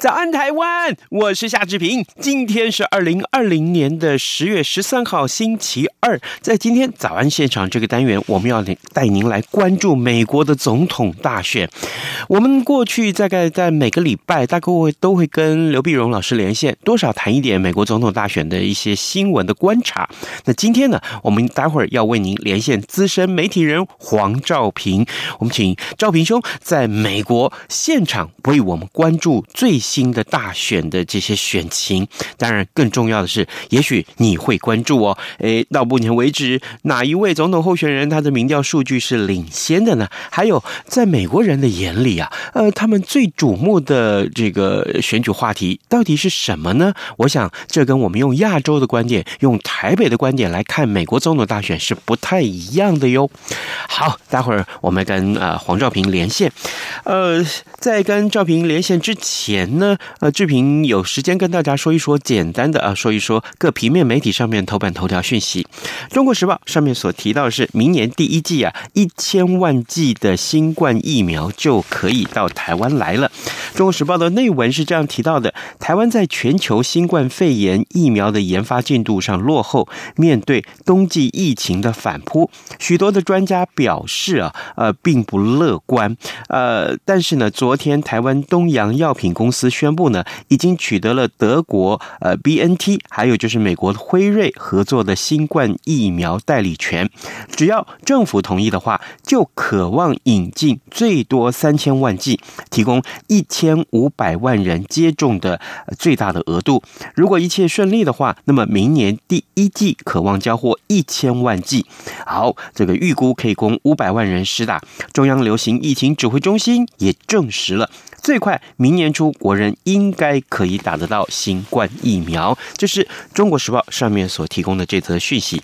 早安，台湾！我是夏志平。今天是二零二零年的十月十三号，星期二。在今天早安现场这个单元，我们要带您来关注美国的总统大选。我们过去大概在每个礼拜，大概会都会跟刘碧荣老师连线，多少谈一点美国总统大选的一些新闻的观察。那今天呢，我们待会儿要为您连线资深媒体人黄兆平。我们请兆平兄在美国现场为我们关注最新。新的大选的这些选情，当然更重要的是，也许你会关注哦。诶，到目前为止，哪一位总统候选人他的民调数据是领先的呢？还有，在美国人的眼里啊，呃，他们最瞩目的这个选举话题到底是什么呢？我想，这跟我们用亚洲的观点、用台北的观点来看美国总统大选是不太一样的哟。好，待会儿我们跟呃黄兆平连线。呃，在跟兆平连线之前。那呃，志平有时间跟大家说一说简单的啊，说一说各平面媒体上面头版头条讯息。中国时报上面所提到是，明年第一季啊，一千万剂的新冠疫苗就可以到台湾来了。中国时报的内文是这样提到的：台湾在全球新冠肺炎疫苗的研发进度上落后，面对冬季疫情的反扑，许多的专家表示啊，呃，并不乐观。呃，但是呢，昨天台湾东洋药品公司。宣布呢，已经取得了德国呃 BNT，还有就是美国辉瑞合作的新冠疫苗代理权。只要政府同意的话，就渴望引进最多三千万剂，提供一千五百万人接种的最大的额度。如果一切顺利的话，那么明年第一季渴望交货一千万剂。好，这个预估可以供五百万人施打。中央流行疫情指挥中心也证实了。最快明年初，国人应该可以打得到新冠疫苗。这是中国时报上面所提供的这则讯息。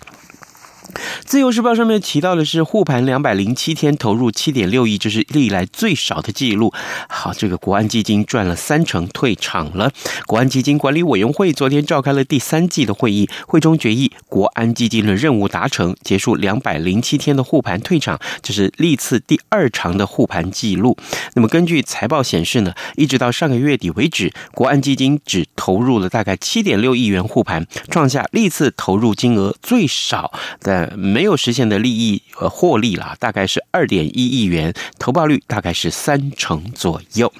自由时报上面提到的是护盘两百零七天投入七点六亿，这是历来最少的记录。好，这个国安基金赚了三成退场了。国安基金管理委员会昨天召开了第三季的会议，会中决议国安基金的任务达成，结束两百零七天的护盘退场，这是历次第二长的护盘记录。那么根据财报显示呢，一直到上个月底为止，国安基金只投入了大概七点六亿元护盘，创下历次投入金额最少的。没有实现的利益呃获利了，大概是二点一亿元，投报率大概是三成左右。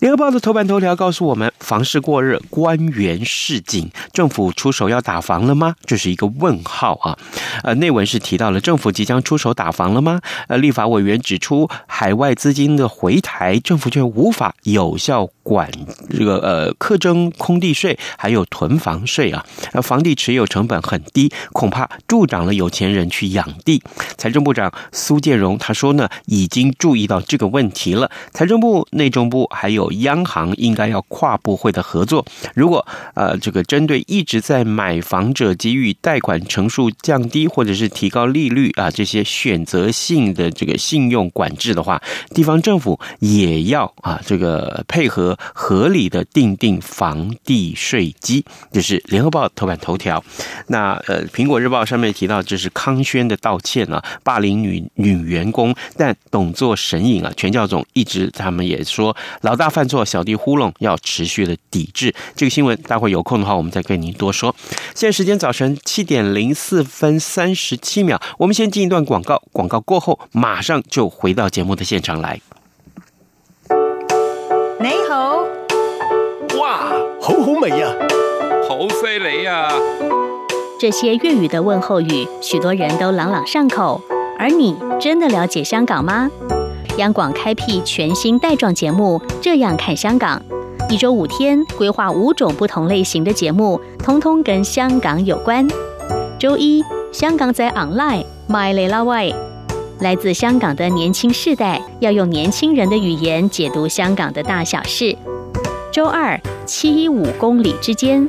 联合报的头版头条告诉我们，房市过热，官员示警，政府出手要打房了吗？这是一个问号啊。呃，内文是提到了政府即将出手打房了吗？呃，立法委员指出，海外资金的回台，政府却无法有效管这个呃课征空地税，还有囤房税啊。呃，房地持有成本很低，恐怕助长了有钱人去养地。财政部长苏建荣他说呢，已经注意到这个问题了。财政部、内政部还有央行应该要跨部会的合作。如果呃这个针对一直在买房者给予贷款成数降低，或者是提高利率啊这些选择性的这个信用管制的话，地方政府也要啊这个配合合理的定定房地税基。这是联合报头版头条。那呃苹果日报上面提到这是。康轩的道歉啊，霸凌女女员工，但董座神隐啊，全教总一直他们也说老大犯错，小弟糊弄，要持续的抵制这个新闻。待会有空的话，我们再跟您多说。现在时间早晨七点零四分三十七秒，我们先进一段广告，广告过后马上就回到节目的现场来。你好，哇，好好味啊，好犀利呀！这些粤语的问候语，许多人都朗朗上口。而你真的了解香港吗？央广开辟全新带状节目《这样看香港》，一周五天，规划五种不同类型的节目，通通跟香港有关。周一，香港仔 online My l i l a way，来自香港的年轻世代要用年轻人的语言解读香港的大小事。周二，七一五公里之间，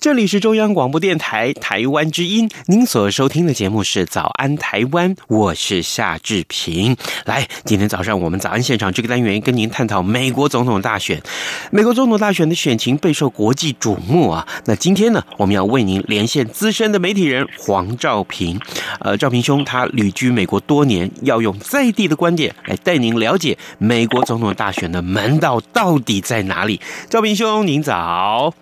这里是中央广播电台台湾之音，您所收听的节目是《早安台湾》，我是夏志平。来，今天早上我们早安现场这个单元跟您探讨美国总统大选。美国总统大选的选情备受国际瞩目啊。那今天呢，我们要为您连线资深的媒体人黄兆平。呃，兆平兄他旅居美国多年，要用在地的观点来带您了解美国总统大选的门道到底在哪里。兆平兄，您早。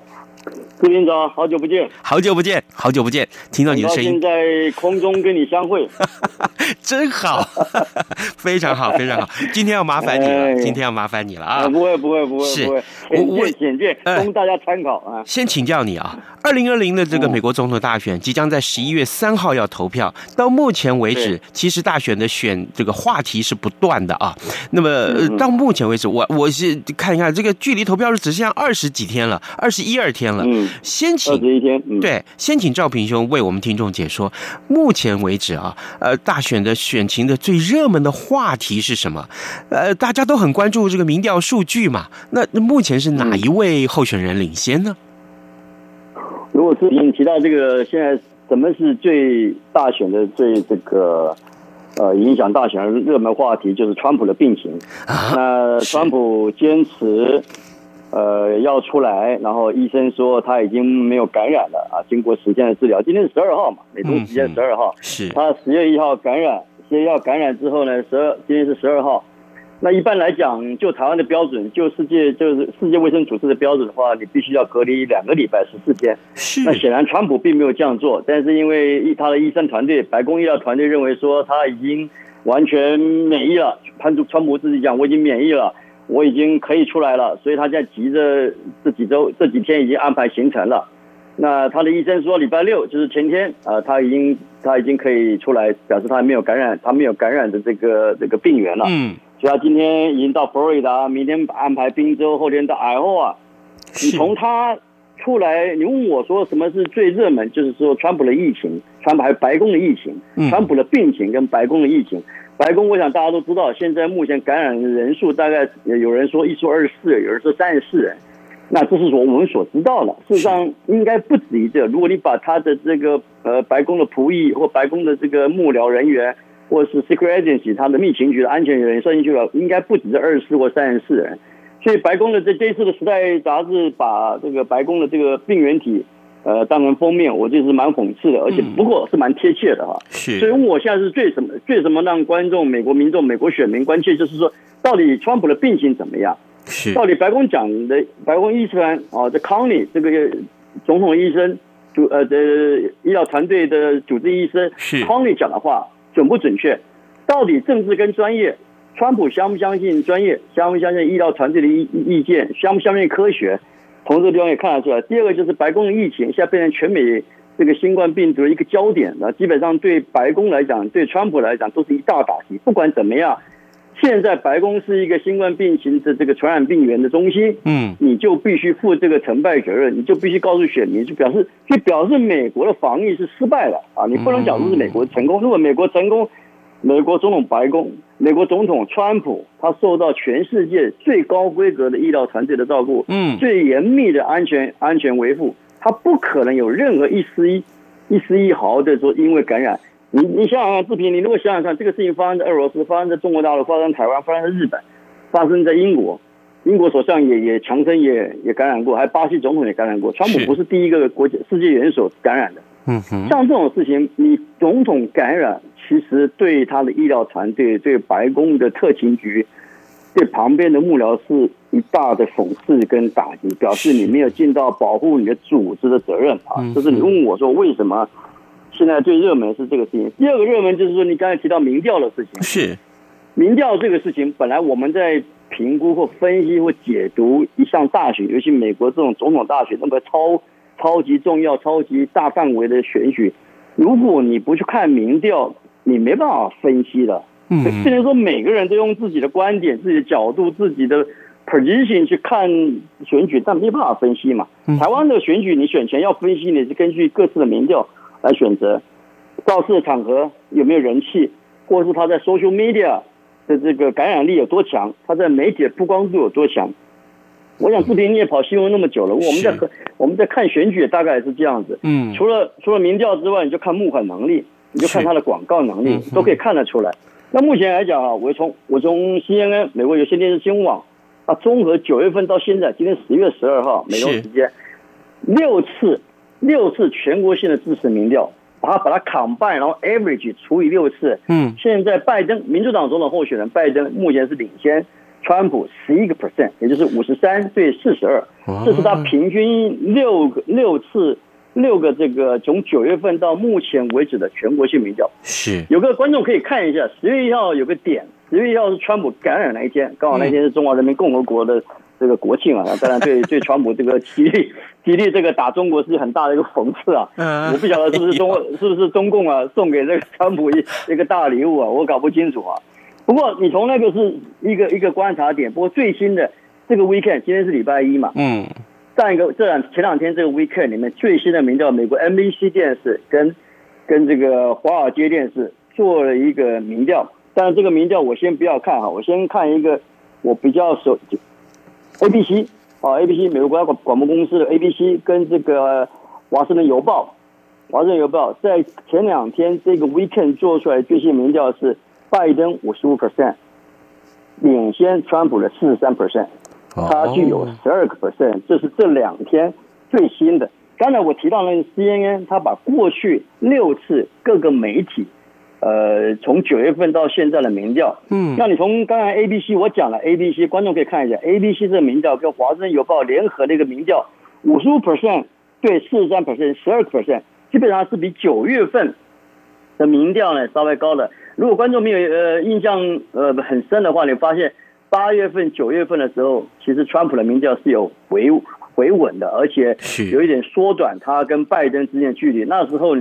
朱院长，好久不见，好久不见，好久不见，听到你的声音，在空中跟你相会，真好，非常好，非常好。今天要麻烦你了，哎、今天要麻烦你了啊！不会，不会，不会，是不会，我简介，供大家参考啊。先请教你啊，二零二零的这个美国总统大选即将在十一月三号要投票，到目前为止，其实大选的选这个话题是不断的啊。那么到目前为止，我我是看一看这个距离投票日只剩下二十几天了，二十一二天了。嗯。先请二十一天，嗯、对，先请赵平兄为我们听众解说，目前为止啊，呃，大选的选情的最热门的话题是什么？呃，大家都很关注这个民调数据嘛。那那目前是哪一位候选人领先呢？如果是你提到这个，现在什么是最大选的最这个呃影响大选热门话题，就是川普的病情。啊、那川普坚持。呃，要出来，然后医生说他已经没有感染了啊。经过十天的治疗，今天是十二号嘛，美东时间十二号。嗯、是。他十月一号感染，十月一号感染之后呢，十二今天是十二号。那一般来讲，就台湾的标准，就世界就是世界卫生组织的标准的话，你必须要隔离两个礼拜十四天。是。那显然川普并没有这样做，但是因为他的医生团队，白宫医疗团队认为说他已经完全免疫了。潘主川普自己讲，我已经免疫了。我已经可以出来了，所以他现在急着这几周这几天已经安排行程了。那他的医生说礼拜六就是前天啊、呃，他已经他已经可以出来，表示他没有感染，他没有感染的这个这个病源了。嗯，所以他今天已经到佛罗里达，明天安排宾州，后天到爱荷啊。你从他出来，你问我说什么是最热门，就是说川普的疫情，川普还有白宫的疫情，川普的病情跟白宫的疫情。白宫，我想大家都知道，现在目前感染的人数大概有人说一说二十四人，有人说三十四人，那这是我们所知道的。事实上应该不止于这。如果你把他的这个呃白宫的仆役或白宫的这个幕僚人员，或是 Secret Agency 他的密情局的安全人员算进去了，应该不止这二十四或三十四人。所以白宫的这这一次的《时代》杂志把这个白宫的这个病原体。呃，当然封面，我觉得是蛮讽刺的，而且不过是蛮贴切的哈。是，所以我现在是最什么最什么让观众、美国民众、美国选民关切，就是说，到底川普的病情怎么样？是，到底白宫讲的白宫医生啊，这康尼这个总统医生主呃的医疗团队的主治医生是康尼讲的话准不准确？到底政治跟专业，川普相不相信专业？相不相信医疗团队的意意见？相不相信科学？从这个地方也看得出来。第二个就是白宫的疫情，现在变成全美这个新冠病毒的一个焦点，了基本上对白宫来讲，对川普来讲都是一大打击。不管怎么样。现在白宫是一个新冠病情的这个传染病源的中心，嗯，你就必须负这个成败责任，你就必须告诉选民，就表示就表示美国的防疫是失败了啊！你不能讲说是美国成功。如果美国成功，美国总统白宫、美国总统川普，他受到全世界最高规格的医疗团队的照顾，嗯，最严密的安全安全维护，他不可能有任何一丝一一丝一毫的说因为感染。你你想想看，志平，你如果想想看，这个事情发生在俄罗斯，发生在中国大陆，发生在台湾，发生在日本，发生在英国，英国首相也也强生也也感染过，还有巴西总统也感染过，川普不是第一个国际世界元首感染的。嗯哼，像这种事情，你总统感染，其实对他的医疗团队、对白宫的特勤局、对旁边的幕僚是一大的讽刺跟打击，表示你没有尽到保护你的组织的责任啊。就是你问我说为什么？现在最热门是这个事情。第二个热门就是说，你刚才提到民调的事情。是，民调这个事情，本来我们在评估或分析或解读一项大选，尤其美国这种总统大选那么超超级重要、超级大范围的选举，如果你不去看民调，你没办法分析的。嗯，虽然说每个人都用自己的观点、自己的角度、自己的 position 去看选举，但没办法分析嘛。台湾的选举，你选前要分析，你是根据各自的民调。来选择造势场合有没有人气，或是他在 social media 的这个感染力有多强，他在媒体的曝光度有多强。我想志平你也跑新闻那么久了，我们在和我们在看选举大概也是这样子。嗯，除了除了民调之外，你就看募款能力，你就看他的广告能力，都可以看得出来。那目前来讲啊，我从我从 CNN 美国有线电视新闻网啊，综合九月份到现在，今天十月十二号美东时间六次。六次全国性的支持民调，把它把它 combine，然后 average 除以六次，嗯，现在拜登民主党总统候选人拜登目前是领先川普十一个 percent，也就是五十三对四十二，这是他平均六个六次六个这个从九月份到目前为止的全国性民调。是有个观众可以看一下，十月一号有个点，十月一号是川普感染那一天，刚好那天是中华人民共和国的。这个国庆啊，当然对 对川普这个极力极力这个打中国是很大的一个讽刺啊。嗯，我不晓得是不是中是不是中共啊送给这个川普一一个大礼物啊，我搞不清楚啊。不过你从那个是一个一个观察点。不过最新的这个 weekend 今天是礼拜一嘛，嗯，上一个这两前两天这个 weekend 里面最新的民调，美国 NBC 电视跟跟这个华尔街电视做了一个民调。但是这个民调我先不要看哈，我先看一个我比较熟。ABC 啊，ABC 美国国家广广播公司的 ABC 跟这个华盛顿邮报，华盛顿邮报在前两天这个 weekend 做出来最新民调是拜登五十五 percent，领先川普的四十三 percent，差距有十二个 percent，这是这两天最新的。刚才我提到那个 CNN，他把过去六次各个媒体。呃，从九月份到现在的民调，嗯，那你从刚才 A B C 我讲了 A B C，观众可以看一下 A B C 这个民调跟华盛顿邮报联合的一个民调，五十五 percent 对四十三 percent，十二个 percent，基本上是比九月份的民调呢稍微高的。如果观众没有呃印象呃很深的话，你发现八月份、九月份的时候，其实川普的民调是有回回稳的，而且有一点缩短他跟拜登之间的距离。那时候。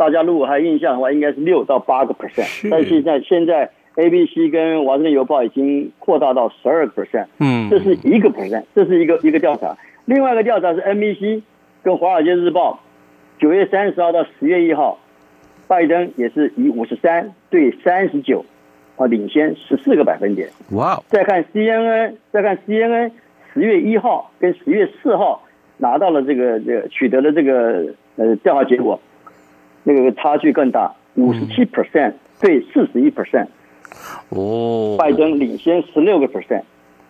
大家如果还有印象的话，应该是六到八个 percent，但是现在现在 ABC 跟华盛顿邮报已经扩大到十二个 percent，嗯，这是一个 percent，这是一个一个调查。另外一个调查是 NBC 跟华尔街日报，九月三十号到十月一号，拜登也是以五十三对三十九啊领先十四个百分点。哇！再看 CNN，再看 CNN，十月一号跟十月四号拿到了这个这个取得了这个呃调查结果。那个差距更大，五十七 percent 对四十一 percent，哦，拜登领先十六个 percent。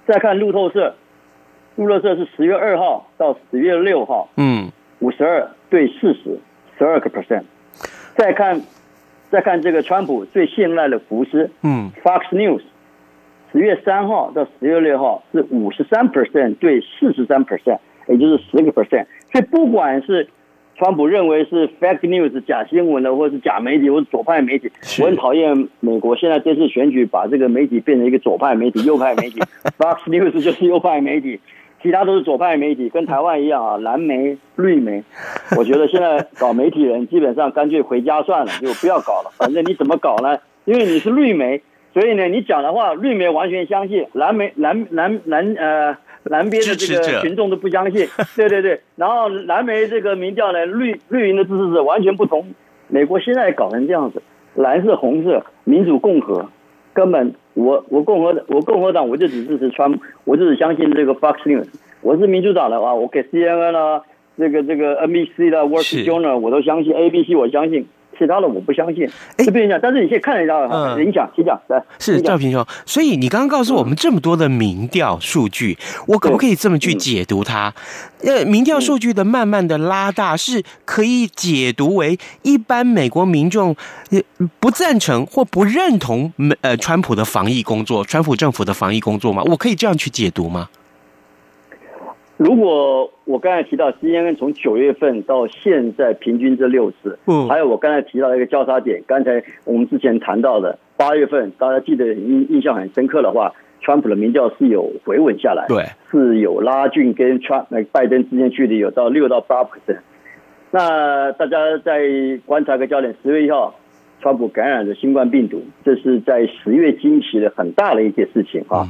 再看路透社，路透社是十月二号到十月六号，嗯，五十二对四十，十二个 percent。再看，再看这个川普最信赖的福斯，嗯，Fox News，十月三号到十月六号是五十三 percent 对四十三 percent，也就是十个 percent。所以不管是川普认为是 fake news 假新闻的，或者是假媒体，或者左派媒体。我很讨厌美国现在这次选举把这个媒体变成一个左派媒体、右派媒体。Fox News 就是右派媒体其他都是左派媒体，跟台湾一样啊，蓝媒、绿媒。我觉得现在搞媒体人基本上干脆回家算了，就不要搞了。反正你怎么搞呢？因为你是绿媒，所以呢，你讲的话绿媒完全相信，蓝媒蓝蓝蓝呃蓝边的这个群众都不相信。对对对，然后蓝媒这个民调呢，绿绿营的支持者完全不同。美国现在搞成这样子，蓝色红色，民主共和，根本。我我共和我共和党我就只支持川普，我就只相信这个 Fox News。我是民主党的话，我给 CNN 啊，这个这个 NBC 的 Wall Street Journal 我都相信，ABC 我相信。其他的我不相信，哎，不影响。但是你可以看一下，嗯，影响，请讲，来，是赵平兄。所以你刚刚告诉我们这么多的民调数据，我可不可以这么去解读它？呃，民调数据的慢慢的拉大，是可以解读为一般美国民众不赞成或不认同美呃川普的防疫工作，川普政府的防疫工作吗？我可以这样去解读吗？如果我刚才提到 CNN 从九月份到现在平均这六次，嗯，还有我刚才提到一个交叉点，刚才我们之前谈到的八月份，大家记得印印象很深刻的话，川普的民调是有回稳下来，对，是有拉近跟川那拜登之间距离有到六到八 percent。那大家再观察个焦点，十月一号。川普感染了新冠病毒，这是在十月惊奇的很大的一件事情啊！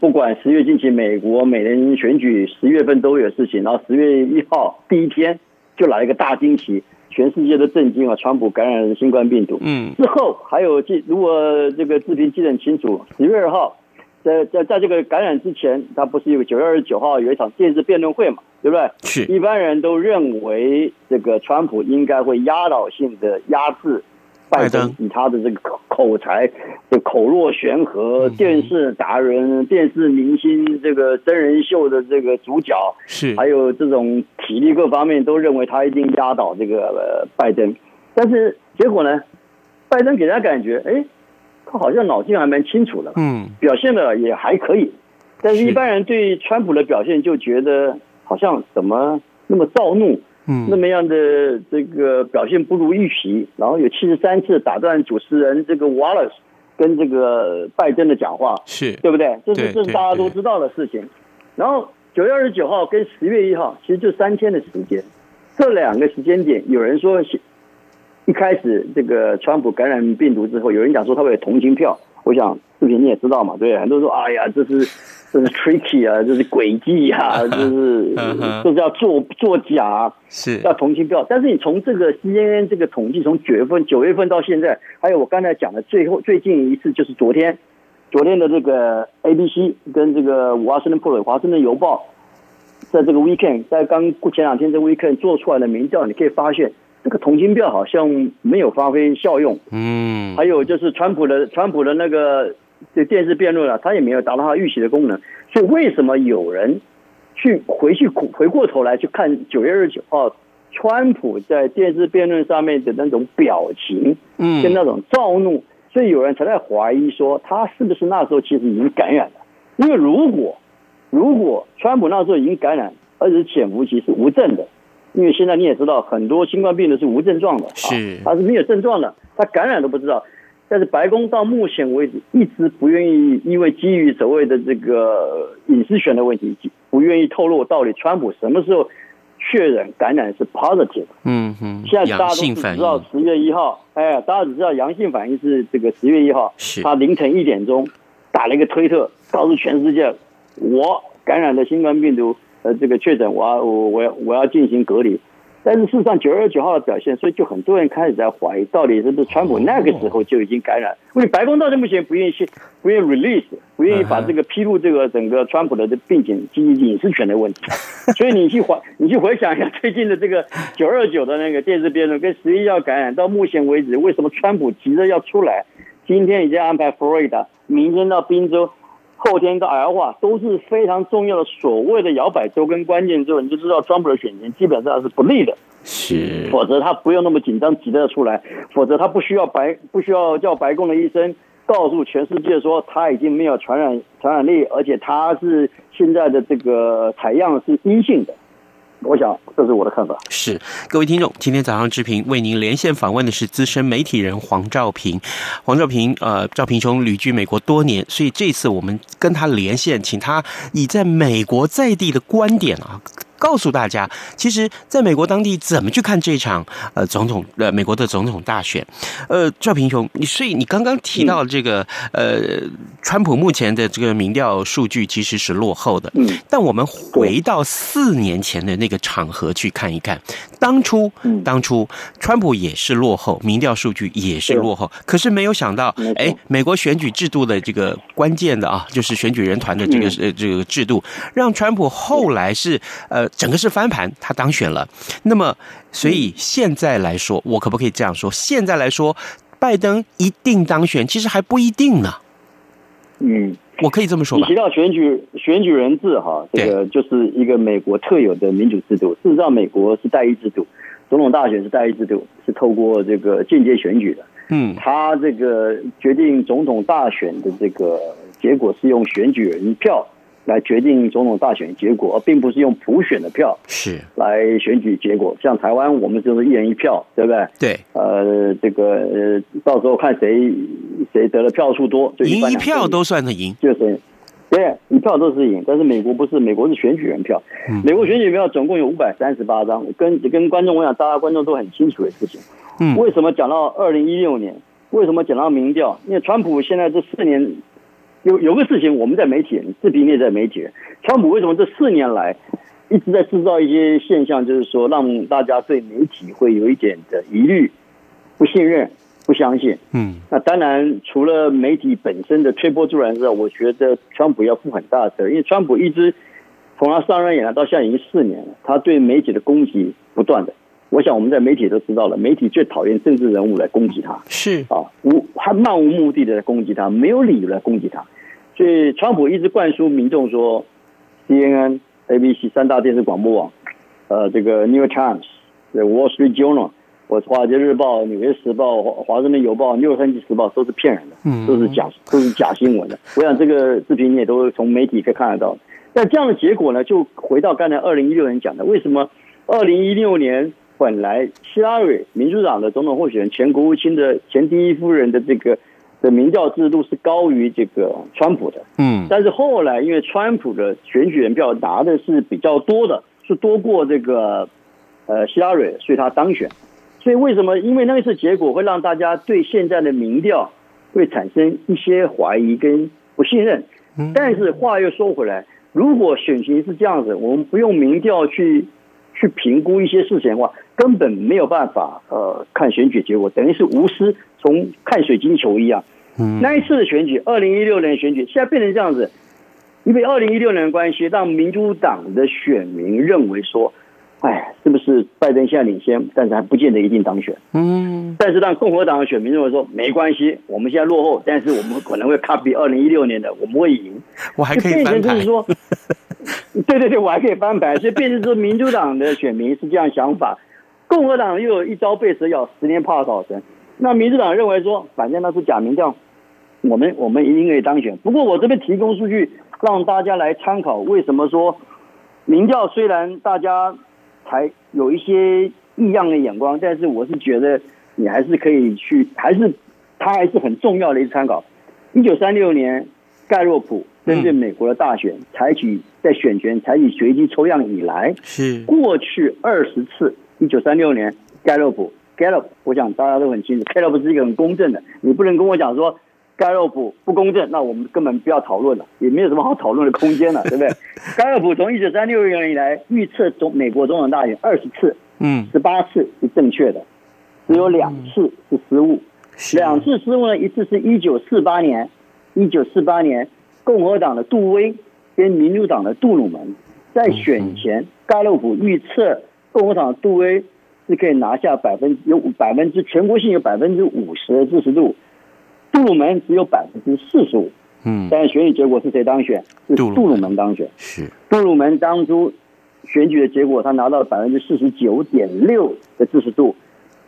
不管十月惊奇，美国每年选举十月份都有事情，然后十月一号第一天就来一个大惊奇，全世界都震惊啊！川普感染了新冠病毒。嗯，之后还有记，如果这个视频记得很清楚，十月二号，在在在这个感染之前，他不是有九月二十九号有一场电视辩论会嘛？对不对？是，一般人都认为这个川普应该会压倒性的压制。拜登。以他的这个口口才，就口若悬河，电视达人、电视明星，这个真人秀的这个主角，是。还有这种体力各方面都认为他一定压倒这个呃拜登，但是结果呢，拜登给人家感觉，哎，他好像脑筋还蛮清楚的，嗯，表现的也还可以，但是一般人对川普的表现就觉得好像怎么那么躁怒。嗯，那么样的这个表现不如预期，然后有七十三次打断主持人这个 Wallace 跟这个拜登的讲话，是对不对？这是这是大家都知道的事情。然后九月二十九号跟十月一号，其实就三天的时间，这两个时间点，有人说一开始这个川普感染病毒之后，有人讲说他会有同情票。我想视频你也知道嘛，对，很多人说，哎呀，这是。这是 tricky 啊，这是诡计啊，这是这是要做作假，是要同情票。但是你从这个 CNN 这个统计，从九月份九月份到现在，还有我刚才讲的最后最近一次就是昨天，昨天的这个 ABC 跟这个华盛顿 Post 华盛顿邮报，在这个 weekend 在刚过前两天这个 weekend 做出来的民调，你可以发现这个同情票好像没有发挥效用。嗯，还有就是川普的川普的那个。这电视辩论了，他也没有达到他预期的功能，所以为什么有人去回去回过头来去看九月二十九号川普在电视辩论上面的那种表情，嗯，跟那种躁怒，所以有人才在怀疑说他是不是那时候其实已经感染了？因为如果如果川普那时候已经感染，而且是潜伏期是无症的，因为现在你也知道很多新冠病毒是无症状的，是他是没有症状的，他感染都不知道。但是白宫到目前为止一直不愿意，因为基于所谓的这个隐私权的问题，不愿意透露到底川普什么时候确认感染是 positive。嗯嗯。现在大家都只知道十月一号，哎，大家只知道阳性反应是这个十月一号，他凌晨一点钟打了一个推特，告诉全世界，我感染了新冠病毒，呃，这个确诊，我要我我要我要进行隔离。但是事实上，九月二十九号的表现，所以就很多人开始在怀疑，到底是不是川普那个时候就已经感染？因为白宫到目前不愿意去，不愿意 release，不愿意把这个披露这个整个川普的这病情基于隐私权的问题。所以你去怀，你去回想一下最近的这个九二九的那个电视辩论，跟十一号感染到目前为止，为什么川普急着要出来？今天已经安排佛罗里达，明天到宾州。后天到爱奥华都是非常重要的所谓的摇摆州跟关键州，你就知道川普的选情基本上是不利的。是，否则他不用那么紧张急得出来，否则他不需要白不需要叫白宫的医生告诉全世界说他已经没有传染传染力，而且他是现在的这个采样是阴性的。我想这是我的看法。是各位听众，今天早上志平为您连线访问的是资深媒体人黄兆平。黄兆平，呃，赵平兄旅居美国多年，所以这次我们跟他连线，请他以在美国在地的观点啊。告诉大家，其实在美国当地怎么去看这场呃总统呃美国的总统大选？呃，赵平雄，你所以你刚刚提到这个、嗯、呃，川普目前的这个民调数据其实是落后的。嗯，但我们回到四年前的那个场合去看一看，当初当初川普也是落后，民调数据也是落后，可是没有想到，哎，美国选举制度的这个关键的啊，就是选举人团的这个呃这个制度，让川普后来是呃。整个是翻盘，他当选了。那么，所以现在来说，我可不可以这样说？现在来说，拜登一定当选，其实还不一定呢。嗯，我可以这么说吧。提到选举选举人制哈，这个就是一个美国特有的民主制度。事实上，美国是代议制度，总统大选是代议制度，是透过这个间接选举的。嗯，他这个决定总统大选的这个结果是用选举人票。来决定总统大选结果，而并不是用普选的票是来选举结果。像台湾，我们就是一人一票，对不对？对。呃，这个呃，到时候看谁谁得了票数多，就一，赢一票都算是赢，就是对，一票都是赢。但是美国不是，美国是选举人票。嗯、美国选举人票总共有五百三十八张。跟跟观众我想，大家观众都很清楚的事情。嗯。为什么讲到二零一六年？为什么讲到民调？因为川普现在这四年。有有个事情，我们在媒体人，视频也在媒体人，川普为什么这四年来一直在制造一些现象，就是说让大家对媒体会有一点的疑虑、不信任、不相信。嗯，那当然除了媒体本身的推波助澜之外，我觉得川普要负很大的责任，因为川普一直从他上任以来到现在已经四年了，他对媒体的攻击不断的。我想我们在媒体都知道了，媒体最讨厌政治人物来攻击他，是啊，无还漫无目的的来攻击他，没有理由来攻击他。所以，川普一直灌输民众说，CNN、ABC 三大电视广播网，呃，这个 New York Times、Wall Street Journal，我华尔街日报、纽约时报、华盛顿邮报、洛杉矶时报都是骗人的，都是假，都是假新闻的。我想这个视频你也都从媒体可以看得到。但这样的结果呢，就回到刚才二零一六年讲的，为什么二零一六年本来希拉蕊民主党的总统候选人、前国务卿的前第一夫人的这个。的民调制度是高于这个川普的，嗯，但是后来因为川普的选举人票拿的是比较多的，是多过这个呃希拉蕊，所以他当选。所以为什么？因为那一次结果会让大家对现在的民调会产生一些怀疑跟不信任。但是话又说回来，如果选情是这样子，我们不用民调去去评估一些事情的话，根本没有办法呃看选举结果，等于是无私，从看水晶球一样。嗯，那一次的选举，二零一六年选举，现在变成这样子，因为二零一六年的关系，让民主党的选民认为说，哎，是不是拜登现在领先，但是还不见得一定当选。嗯，但是让共和党的选民认为说，没关系，我们现在落后，但是我们可能会卡比二零一六年的，我们会赢。我还可以翻盘。说，对对对，我还可以翻牌。所以变成说，民主党的选民是这样想法，共和党又有一朝被蛇咬，十年怕草绳。那民主党认为说，反正那是假民调。我们我们一定可以当选。不过我这边提供数据让大家来参考。为什么说民调虽然大家还有一些异样的眼光，但是我是觉得你还是可以去，还是它还是很重要的一个参考。一九三六年盖洛普针对美国的大选采取在选权采取随机抽样以来，是过去二十次。一九三六年盖洛普 Gallup，我想大家都很清楚，Gallup 是一个很公正的，你不能跟我讲说。盖洛普不公正，那我们根本不要讨论了，也没有什么好讨论的空间了，对不对？盖洛普从一九三六年以来预测总美国总统大选二十次，嗯，十八次是正确的，只有两次是失误。两次失误呢，一次是一九四八年，一九四八年共和党的杜威跟民主党的杜鲁门在选前，盖洛普预测共和党的杜威是可以拿下百分有百分之全国性有百分之五十的支持度。杜鲁门只有百分之四十五，嗯，但是选举结果是谁当选？是杜鲁门当选。是杜鲁门当初选举的结果，他拿到了百分之四十九点六的支持度，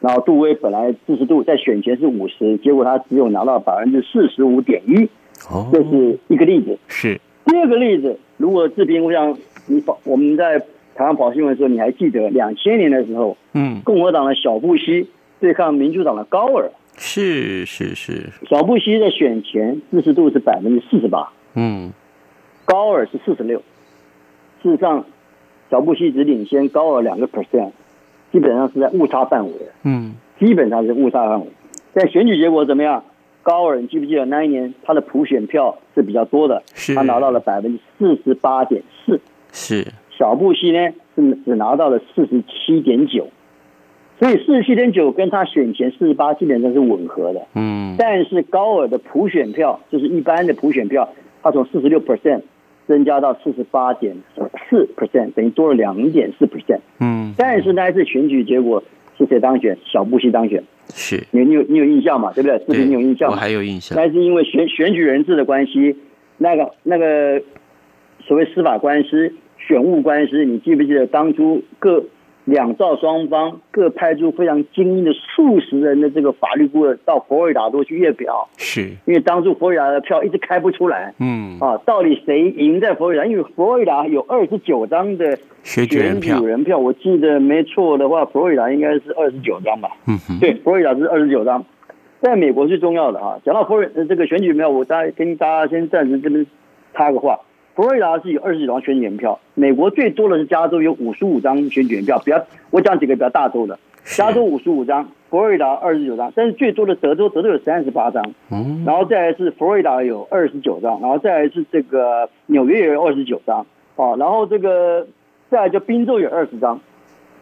然后杜威本来支持度在选前是五十，结果他只有拿到百分之四十五点一。哦，这是一个例子。是第二个例子，如果志平，我想你我们在台湾跑新闻的时候，你还记得两千年的时候，嗯，共和党的小布希对抗民主党的高尔，是是是，小布希的选前支持度是百分之四十八，嗯，高尔是四十六。事实上，小布希只领先高尔两个 percent，基本上是在误差范围。嗯，基本上是误差范围。在选举结果怎么样？高尔，你记不记得那一年他的普选票是比较多的，是他拿到了百分之四十八点四。是小布希呢是只拿到了四十七点九，所以四十七点九跟他选前四十八基本上是吻合的。嗯，但是高尔的普选票就是一般的普选票，他从四十六 percent 增加到四十八点四 percent，等于多了两点四 percent。嗯，但是那一次选举结果是谁当选？小布希当选。是你你有你有印象嘛？对不对？视频你有印象我？还有印象，那是因为选选举人制的关系，那个那个所谓司法官司、选务官司，你记不记得当初各两造双方各派出非常精英的数十人的这个法律顾问到佛罗里达州去阅表，是因为当初佛罗里达的票一直开不出来。嗯啊，到底谁赢在佛罗里达？因为佛罗里达有二十九张的选举人票我记得没错的话，佛罗里达应该是二十九张吧。嗯，对，佛罗里达是二十九张，在美国最重要的啊。讲到佛罗呃这个选举人票，我大跟大家先暂时这边插个话。佛罗里达是有二十几张选举人票，美国最多的是加州有五十五张选举人票。比较我讲几个比较大州的，加州五十五张，佛罗里达二十九张，但是最多的德州，德州有三十八张。嗯，然后再来是佛罗里达有二十九张，然后再来是这个纽约也有二十九张，啊，然后这个再来就宾州有二十张。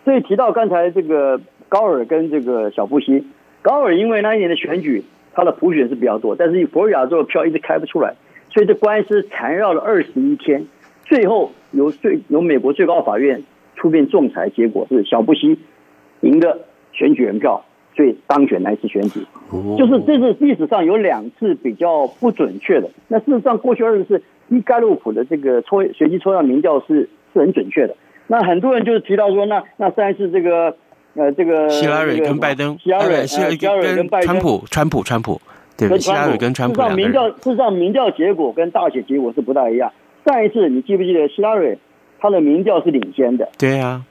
所以提到刚才这个高尔跟这个小布希，高尔因为那一年的选举他的普选是比较多，但是佛罗里达州的票一直开不出来，所以这官司缠绕了二十一天，最后由最由美国最高法院出面仲裁，结果是小布希赢的选举人票，所以当选那一次选举。就是这是历史上有两次比较不准确的。那事实上，过去二十次伊盖洛普的这个抽随机抽样民调是是很准确的。那很多人就是提到说，那那上一次这个呃这个希拉蕊跟拜登，希拉蕊、呃希拉希拉蕊跟拜登，川普，川普，川普，对，跟川普跟川普事实上民调事实上民调结果跟大选结果是不大一样。上一次你记不记得希拉蕊他的民调是领先的？对啊，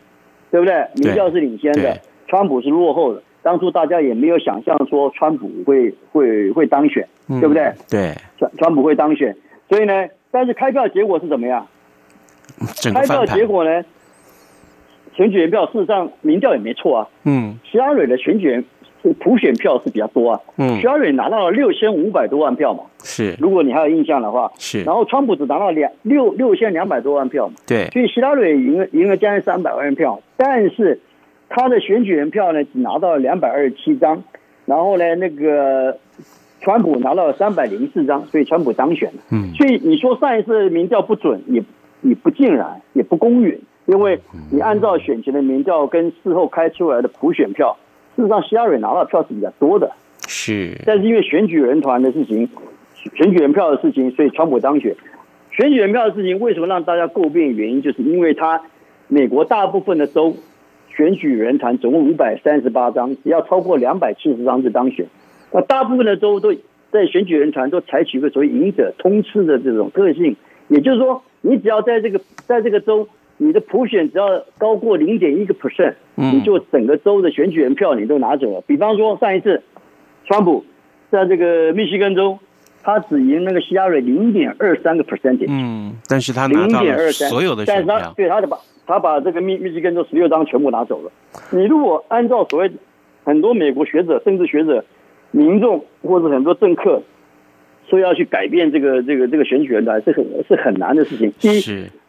对不对？民调是领先的，川普是落后的。当初大家也没有想象说川普会会会当选，嗯、对不对？对，川川普会当选，所以呢，但是开票结果是怎么样？开票结果呢？选举人票事实上民调也没错啊。嗯，希拉蕊的选举人普选票是比较多啊。嗯，希拉蕊拿到了六千五百多万票嘛。是，如果你还有印象的话。是。然后川普只拿到两六六千两百多万票嘛。对。所以希拉蕊赢了赢了将近三百万票，但是他的选举人票呢只拿到了两百二十七张，然后呢那个川普拿到了三百零四张，所以川普当选了。嗯。所以你说上一次民调不准也也不尽然，也不公允。因为你按照选前的民调跟事后开出来的普选票，事实上希拉蕊拿到票是比较多的，是。但是因为选举人团的事情，选举人票的事情，所以川普当选。选举人票的事情为什么让大家诟病？原因就是因为他美国大部分的州选举人团总共五百三十八张，只要超过两百七十张就当选。那大部分的州都在选举人团都采取一个所谓赢者通吃的这种特性，也就是说，你只要在这个在这个州。你的普选只要高过零点一个 percent，你就整个州的选举人票你都拿走了。比方说上一次，川普在这个密西根州，他只赢那个希拉里零点二三个 percent，嗯，但是他拿到了所有的选票，但是他对他的把他把这个密密西根州十六张全部拿走了。你如果按照所谓很多美国学者、政治学者、民众或者很多政客。说要去改变这个这个这个选举人团是很是很难的事情。第一，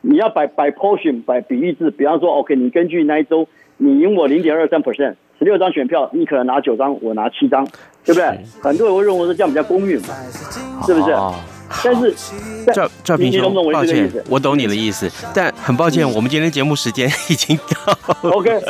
你要摆摆 portion 摆比例制，比方说，OK，你根据那一周，你赢我零点二三 percent，十六张选票，你可能拿九张，我拿七张，对不对？很多人会认为说这样比较公允嘛，是不是？哦但是赵赵平兄，抱歉，我懂你的意思，但很抱歉，我们今天节目时间已经到了。OK，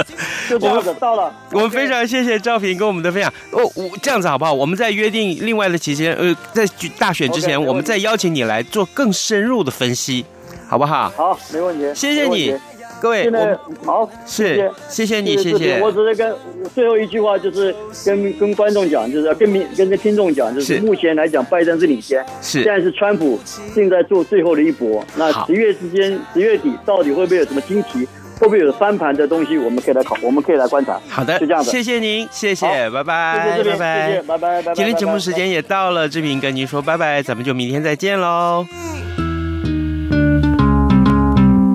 就这样子到了。我们非常谢谢赵平跟我们的分享。哦，我这样子好不好？我们在约定另外的期间，呃，在大选之前，我们再邀请你来做更深入的分析，好不好？好，没问题。谢谢你。各位，我好，是谢谢你，谢谢。我只是跟最后一句话，就是跟跟观众讲，就是要跟民跟跟听众讲，就是目前来讲，拜登是领先，是现在是川普正在做最后的一搏。那十月之间，十月底到底会不会有什么惊奇？会不会有翻盘的东西，我们可以来考，我们可以来观察。好的，是这样的。谢谢您，谢谢，拜拜，谢谢拜拜，谢谢，拜拜，拜拜。今天节目时间也到了，志平跟您说拜拜，咱们就明天再见喽。